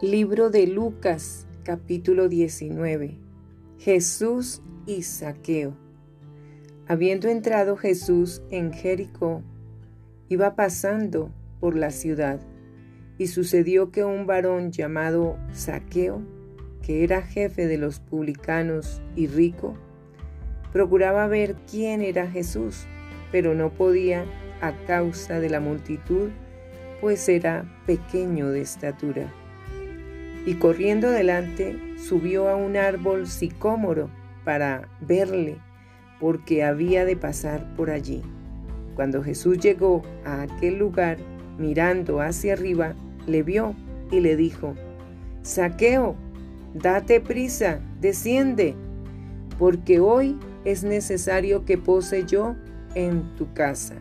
Libro de Lucas, capítulo 19. Jesús y Saqueo. Habiendo entrado Jesús en Jericó, iba pasando por la ciudad, y sucedió que un varón llamado Saqueo, que era jefe de los publicanos y rico, procuraba ver quién era Jesús, pero no podía a causa de la multitud, pues era pequeño de estatura y corriendo delante subió a un árbol sicómoro para verle, porque había de pasar por allí. Cuando Jesús llegó a aquel lugar, mirando hacia arriba, le vio y le dijo, Saqueo, date prisa, desciende, porque hoy es necesario que pose yo en tu casa.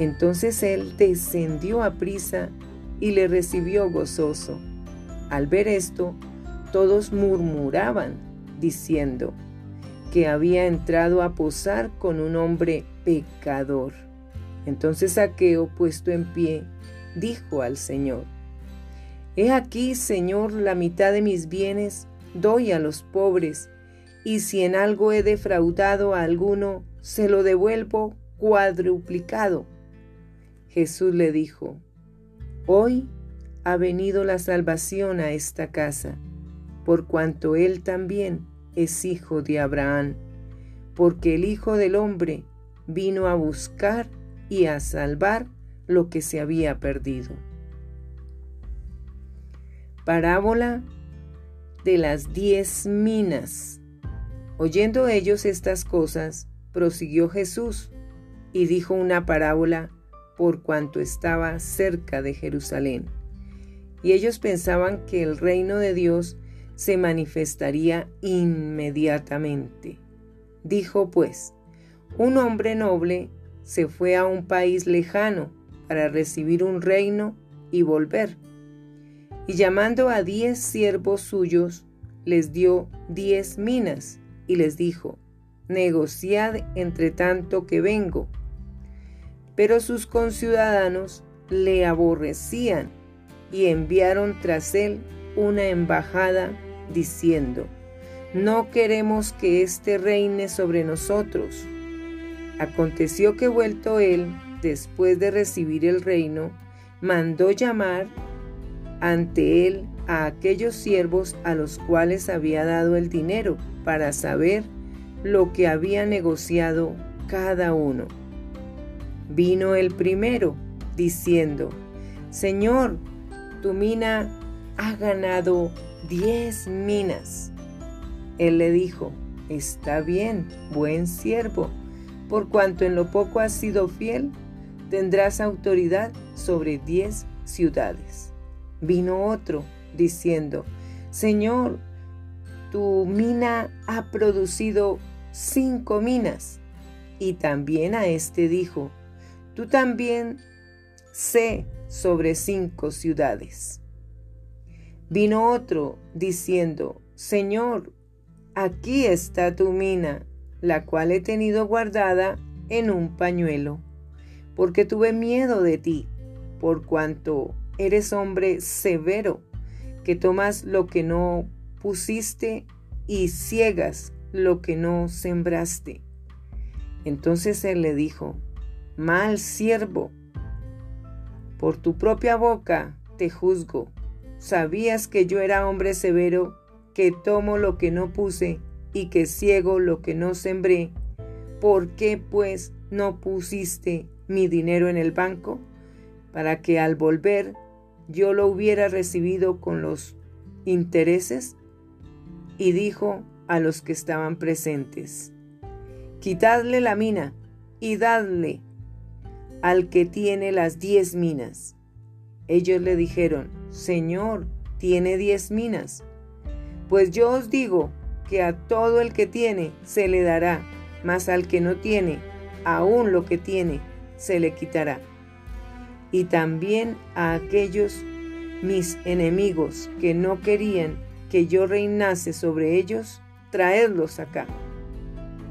Entonces él descendió a prisa y le recibió gozoso. Al ver esto, todos murmuraban, diciendo que había entrado a posar con un hombre pecador. Entonces Saqueo, puesto en pie, dijo al Señor, He aquí, Señor, la mitad de mis bienes doy a los pobres, y si en algo he defraudado a alguno, se lo devuelvo cuadruplicado. Jesús le dijo, Hoy ha venido la salvación a esta casa, por cuanto él también es hijo de Abraham, porque el Hijo del Hombre vino a buscar y a salvar lo que se había perdido. Parábola de las diez minas. Oyendo ellos estas cosas, prosiguió Jesús y dijo una parábola por cuanto estaba cerca de Jerusalén y ellos pensaban que el reino de Dios se manifestaría inmediatamente. Dijo pues, un hombre noble se fue a un país lejano para recibir un reino y volver. Y llamando a diez siervos suyos, les dio diez minas y les dijo, negociad entre tanto que vengo. Pero sus conciudadanos le aborrecían y enviaron tras él una embajada diciendo, no queremos que éste reine sobre nosotros. Aconteció que vuelto él, después de recibir el reino, mandó llamar ante él a aquellos siervos a los cuales había dado el dinero para saber lo que había negociado cada uno. Vino el primero, diciendo, Señor, tu mina ha ganado diez minas. Él le dijo, está bien, buen siervo, por cuanto en lo poco has sido fiel, tendrás autoridad sobre diez ciudades. Vino otro, diciendo, Señor, tu mina ha producido cinco minas. Y también a éste dijo, tú también sé sobre cinco ciudades. Vino otro diciendo, Señor, aquí está tu mina, la cual he tenido guardada en un pañuelo, porque tuve miedo de ti, por cuanto eres hombre severo, que tomas lo que no pusiste y ciegas lo que no sembraste. Entonces él le dijo, Mal siervo, por tu propia boca te juzgo. Sabías que yo era hombre severo, que tomo lo que no puse y que ciego lo que no sembré. ¿Por qué pues no pusiste mi dinero en el banco? Para que al volver yo lo hubiera recibido con los intereses. Y dijo a los que estaban presentes, Quitadle la mina y dadle al que tiene las diez minas. Ellos le dijeron, Señor, tiene diez minas. Pues yo os digo que a todo el que tiene se le dará, mas al que no tiene, aún lo que tiene, se le quitará. Y también a aquellos mis enemigos que no querían que yo reinase sobre ellos, traedlos acá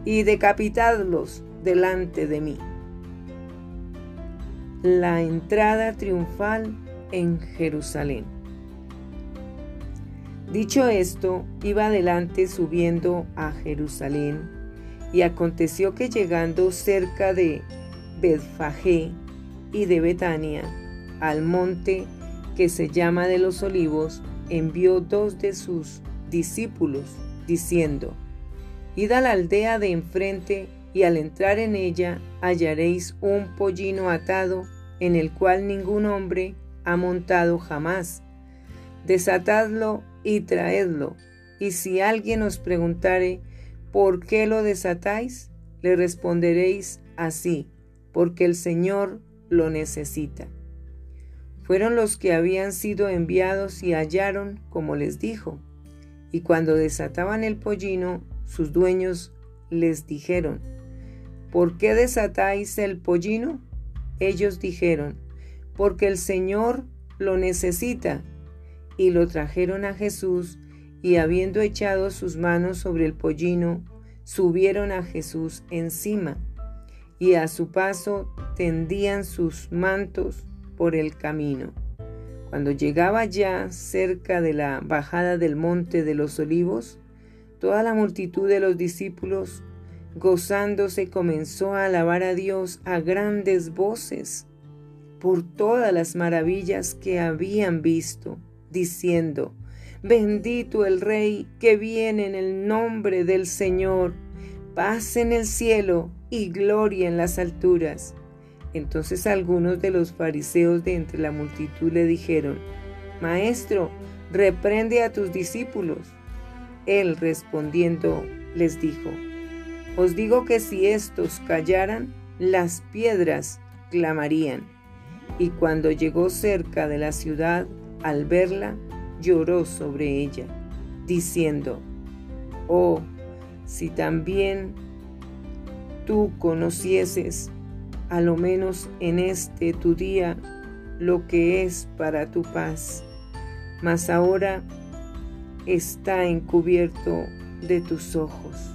y decapitadlos delante de mí la entrada triunfal en Jerusalén. Dicho esto, iba adelante subiendo a Jerusalén, y aconteció que llegando cerca de Betfagé y de Betania, al monte que se llama de los olivos, envió dos de sus discípulos, diciendo, Id a la aldea de enfrente, y al entrar en ella hallaréis un pollino atado, en el cual ningún hombre ha montado jamás. Desatadlo y traedlo. Y si alguien os preguntare, ¿por qué lo desatáis? Le responderéis así, porque el Señor lo necesita. Fueron los que habían sido enviados y hallaron como les dijo. Y cuando desataban el pollino, sus dueños les dijeron, ¿por qué desatáis el pollino? Ellos dijeron, porque el Señor lo necesita y lo trajeron a Jesús, y habiendo echado sus manos sobre el pollino, subieron a Jesús encima, y a su paso tendían sus mantos por el camino. Cuando llegaba ya cerca de la bajada del monte de los olivos, toda la multitud de los discípulos, gozándose, comenzó a alabar a Dios a grandes voces por todas las maravillas que habían visto diciendo, Bendito el Rey que viene en el nombre del Señor, paz en el cielo y gloria en las alturas. Entonces algunos de los fariseos de entre la multitud le dijeron, Maestro, reprende a tus discípulos. Él respondiendo les dijo, Os digo que si estos callaran, las piedras clamarían. Y cuando llegó cerca de la ciudad, al verla, lloró sobre ella, diciendo, Oh, si también tú conocieses, a lo menos en este tu día, lo que es para tu paz, mas ahora está encubierto de tus ojos.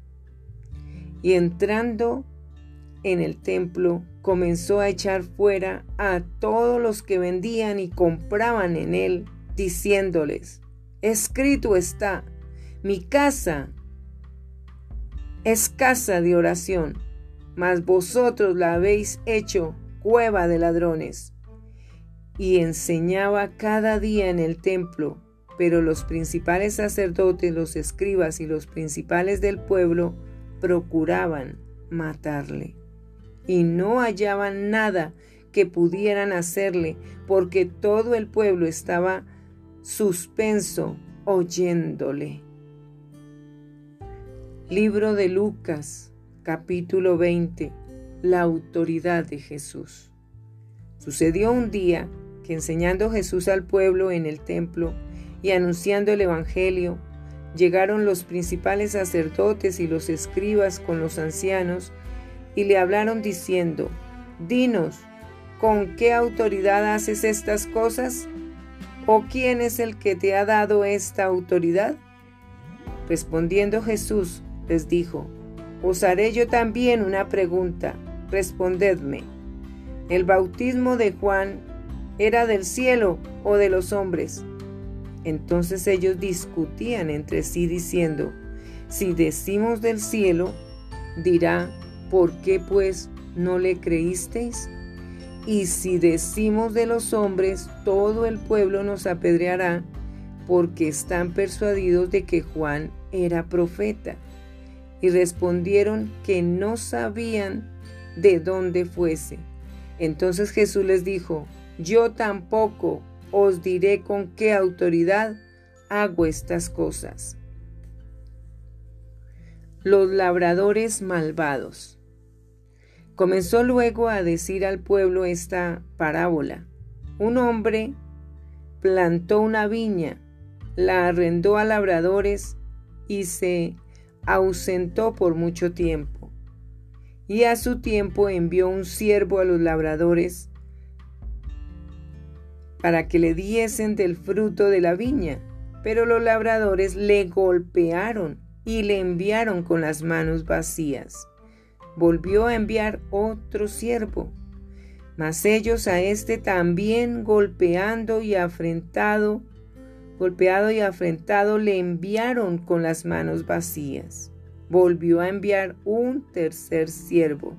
Y entrando en el templo, comenzó a echar fuera a todos los que vendían y compraban en él, diciéndoles, escrito está, mi casa es casa de oración, mas vosotros la habéis hecho cueva de ladrones. Y enseñaba cada día en el templo, pero los principales sacerdotes, los escribas y los principales del pueblo procuraban matarle y no hallaban nada que pudieran hacerle, porque todo el pueblo estaba suspenso oyéndole. Libro de Lucas, capítulo 20. La autoridad de Jesús. Sucedió un día que enseñando Jesús al pueblo en el templo y anunciando el Evangelio, llegaron los principales sacerdotes y los escribas con los ancianos y le hablaron diciendo, Dinos, ¿con qué autoridad haces estas cosas? ¿O quién es el que te ha dado esta autoridad? Respondiendo Jesús les dijo, Os haré yo también una pregunta, respondedme. ¿El bautismo de Juan era del cielo o de los hombres? Entonces ellos discutían entre sí diciendo, Si decimos del cielo, dirá, ¿por qué pues no le creísteis? Y si decimos de los hombres, todo el pueblo nos apedreará, porque están persuadidos de que Juan era profeta. Y respondieron que no sabían de dónde fuese. Entonces Jesús les dijo, yo tampoco os diré con qué autoridad hago estas cosas. Los labradores malvados. Comenzó luego a decir al pueblo esta parábola. Un hombre plantó una viña la arrendó a labradores y se ausentó por mucho tiempo. Y a su tiempo envió un siervo a los labradores para que le diesen del fruto de la viña. Pero los labradores le golpearon y le enviaron con las manos vacías. Volvió a enviar otro siervo, mas ellos a éste también golpeando y afrentado, golpeado y afrentado le enviaron con las manos vacías. Volvió a enviar un tercer siervo,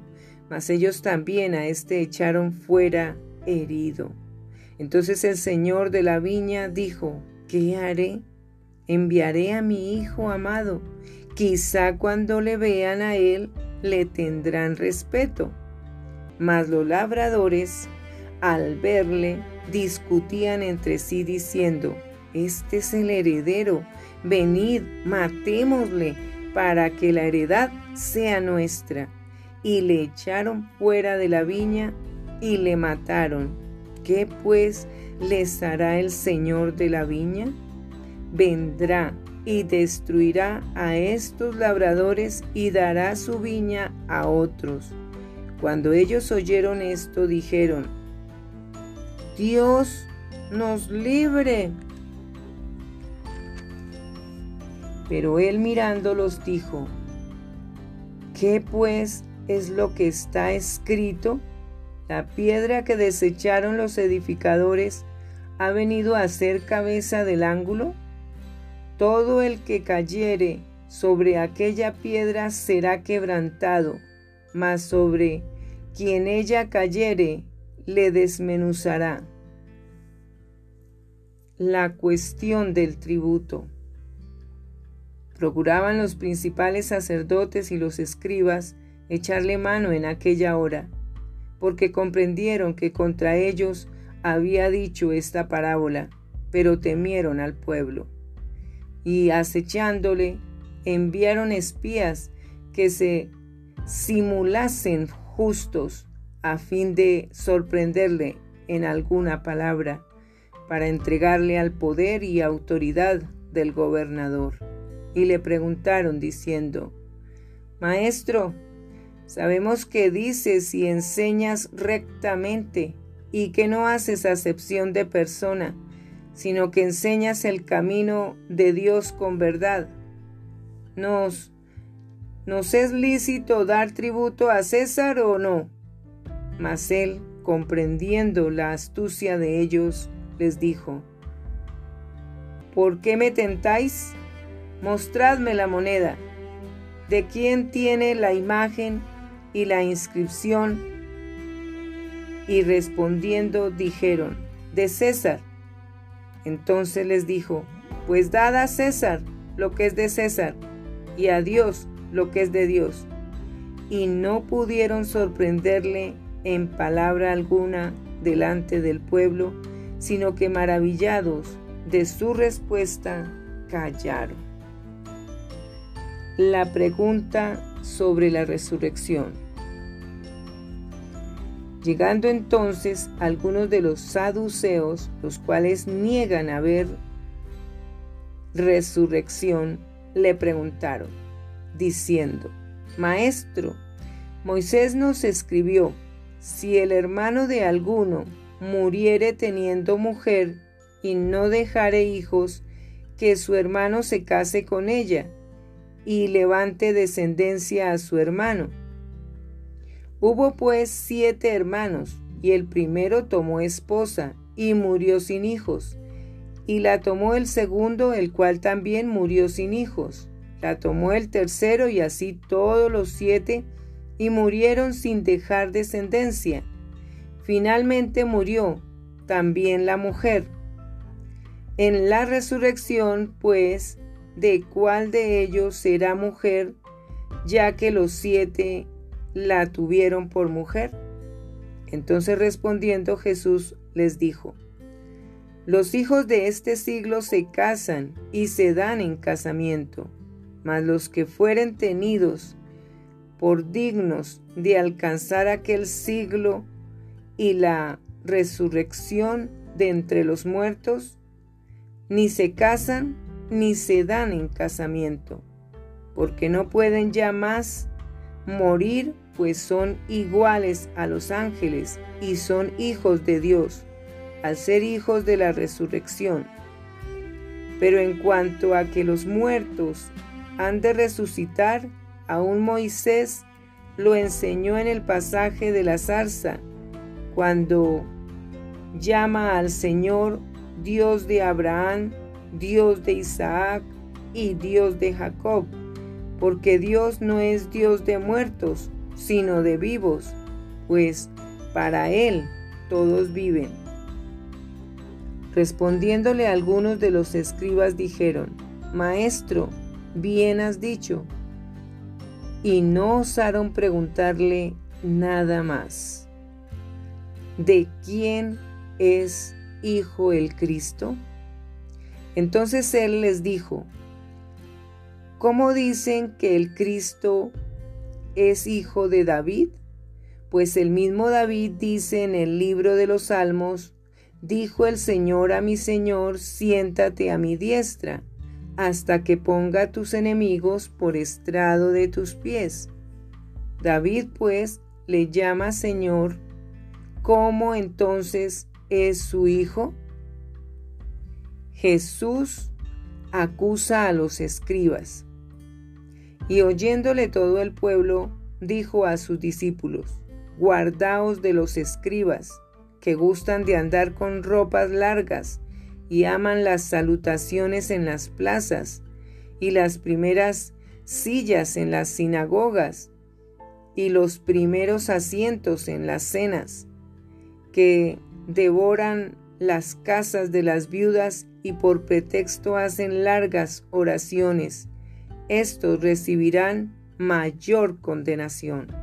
mas ellos también a éste echaron fuera herido. Entonces el señor de la viña dijo, ¿qué haré? Enviaré a mi hijo amado. Quizá cuando le vean a él le tendrán respeto. Mas los labradores, al verle, discutían entre sí diciendo, Este es el heredero, venid, matémosle, para que la heredad sea nuestra. Y le echaron fuera de la viña y le mataron. ¿Qué pues les hará el Señor de la viña? Vendrá y destruirá a estos labradores y dará su viña a otros. Cuando ellos oyeron esto, dijeron, Dios nos libre. Pero él mirándolos dijo, ¿qué pues es lo que está escrito? La piedra que desecharon los edificadores ha venido a ser cabeza del ángulo. Todo el que cayere sobre aquella piedra será quebrantado, mas sobre quien ella cayere le desmenuzará. La cuestión del tributo. Procuraban los principales sacerdotes y los escribas echarle mano en aquella hora porque comprendieron que contra ellos había dicho esta parábola, pero temieron al pueblo. Y acechándole, enviaron espías que se simulasen justos a fin de sorprenderle en alguna palabra, para entregarle al poder y autoridad del gobernador. Y le preguntaron diciendo, Maestro, Sabemos que dices y enseñas rectamente y que no haces acepción de persona, sino que enseñas el camino de Dios con verdad. Nos, ¿Nos es lícito dar tributo a César o no? Mas él, comprendiendo la astucia de ellos, les dijo, ¿Por qué me tentáis? Mostradme la moneda. ¿De quién tiene la imagen y la inscripción, y respondiendo dijeron, de César. Entonces les dijo, pues dad a César lo que es de César, y a Dios lo que es de Dios. Y no pudieron sorprenderle en palabra alguna delante del pueblo, sino que maravillados de su respuesta, callaron. La pregunta sobre la resurrección. Llegando entonces algunos de los saduceos, los cuales niegan haber resurrección, le preguntaron, diciendo, Maestro, Moisés nos escribió, si el hermano de alguno muriere teniendo mujer y no dejare hijos, que su hermano se case con ella y levante descendencia a su hermano Hubo pues siete hermanos, y el primero tomó esposa, y murió sin hijos. Y la tomó el segundo, el cual también murió sin hijos. La tomó el tercero, y así todos los siete, y murieron sin dejar descendencia. Finalmente murió también la mujer. En la resurrección, pues, ¿de cuál de ellos será mujer, ya que los siete la tuvieron por mujer? Entonces respondiendo Jesús les dijo, Los hijos de este siglo se casan y se dan en casamiento, mas los que fueren tenidos por dignos de alcanzar aquel siglo y la resurrección de entre los muertos, ni se casan, ni se dan en casamiento, porque no pueden ya más morir, pues son iguales a los ángeles y son hijos de Dios, al ser hijos de la resurrección. Pero en cuanto a que los muertos han de resucitar, aún Moisés lo enseñó en el pasaje de la zarza, cuando llama al Señor Dios de Abraham, Dios de Isaac y Dios de Jacob, porque Dios no es Dios de muertos, sino de vivos, pues para Él todos viven. Respondiéndole algunos de los escribas dijeron, Maestro, bien has dicho. Y no osaron preguntarle nada más. ¿De quién es hijo el Cristo? Entonces él les dijo, ¿cómo dicen que el Cristo es hijo de David? Pues el mismo David dice en el libro de los Salmos, dijo el Señor a mi Señor, siéntate a mi diestra, hasta que ponga tus enemigos por estrado de tus pies. David pues le llama Señor, ¿cómo entonces es su hijo? Jesús acusa a los escribas. Y oyéndole todo el pueblo, dijo a sus discípulos, Guardaos de los escribas, que gustan de andar con ropas largas y aman las salutaciones en las plazas y las primeras sillas en las sinagogas y los primeros asientos en las cenas, que devoran las casas de las viudas y por pretexto hacen largas oraciones. Estos recibirán mayor condenación.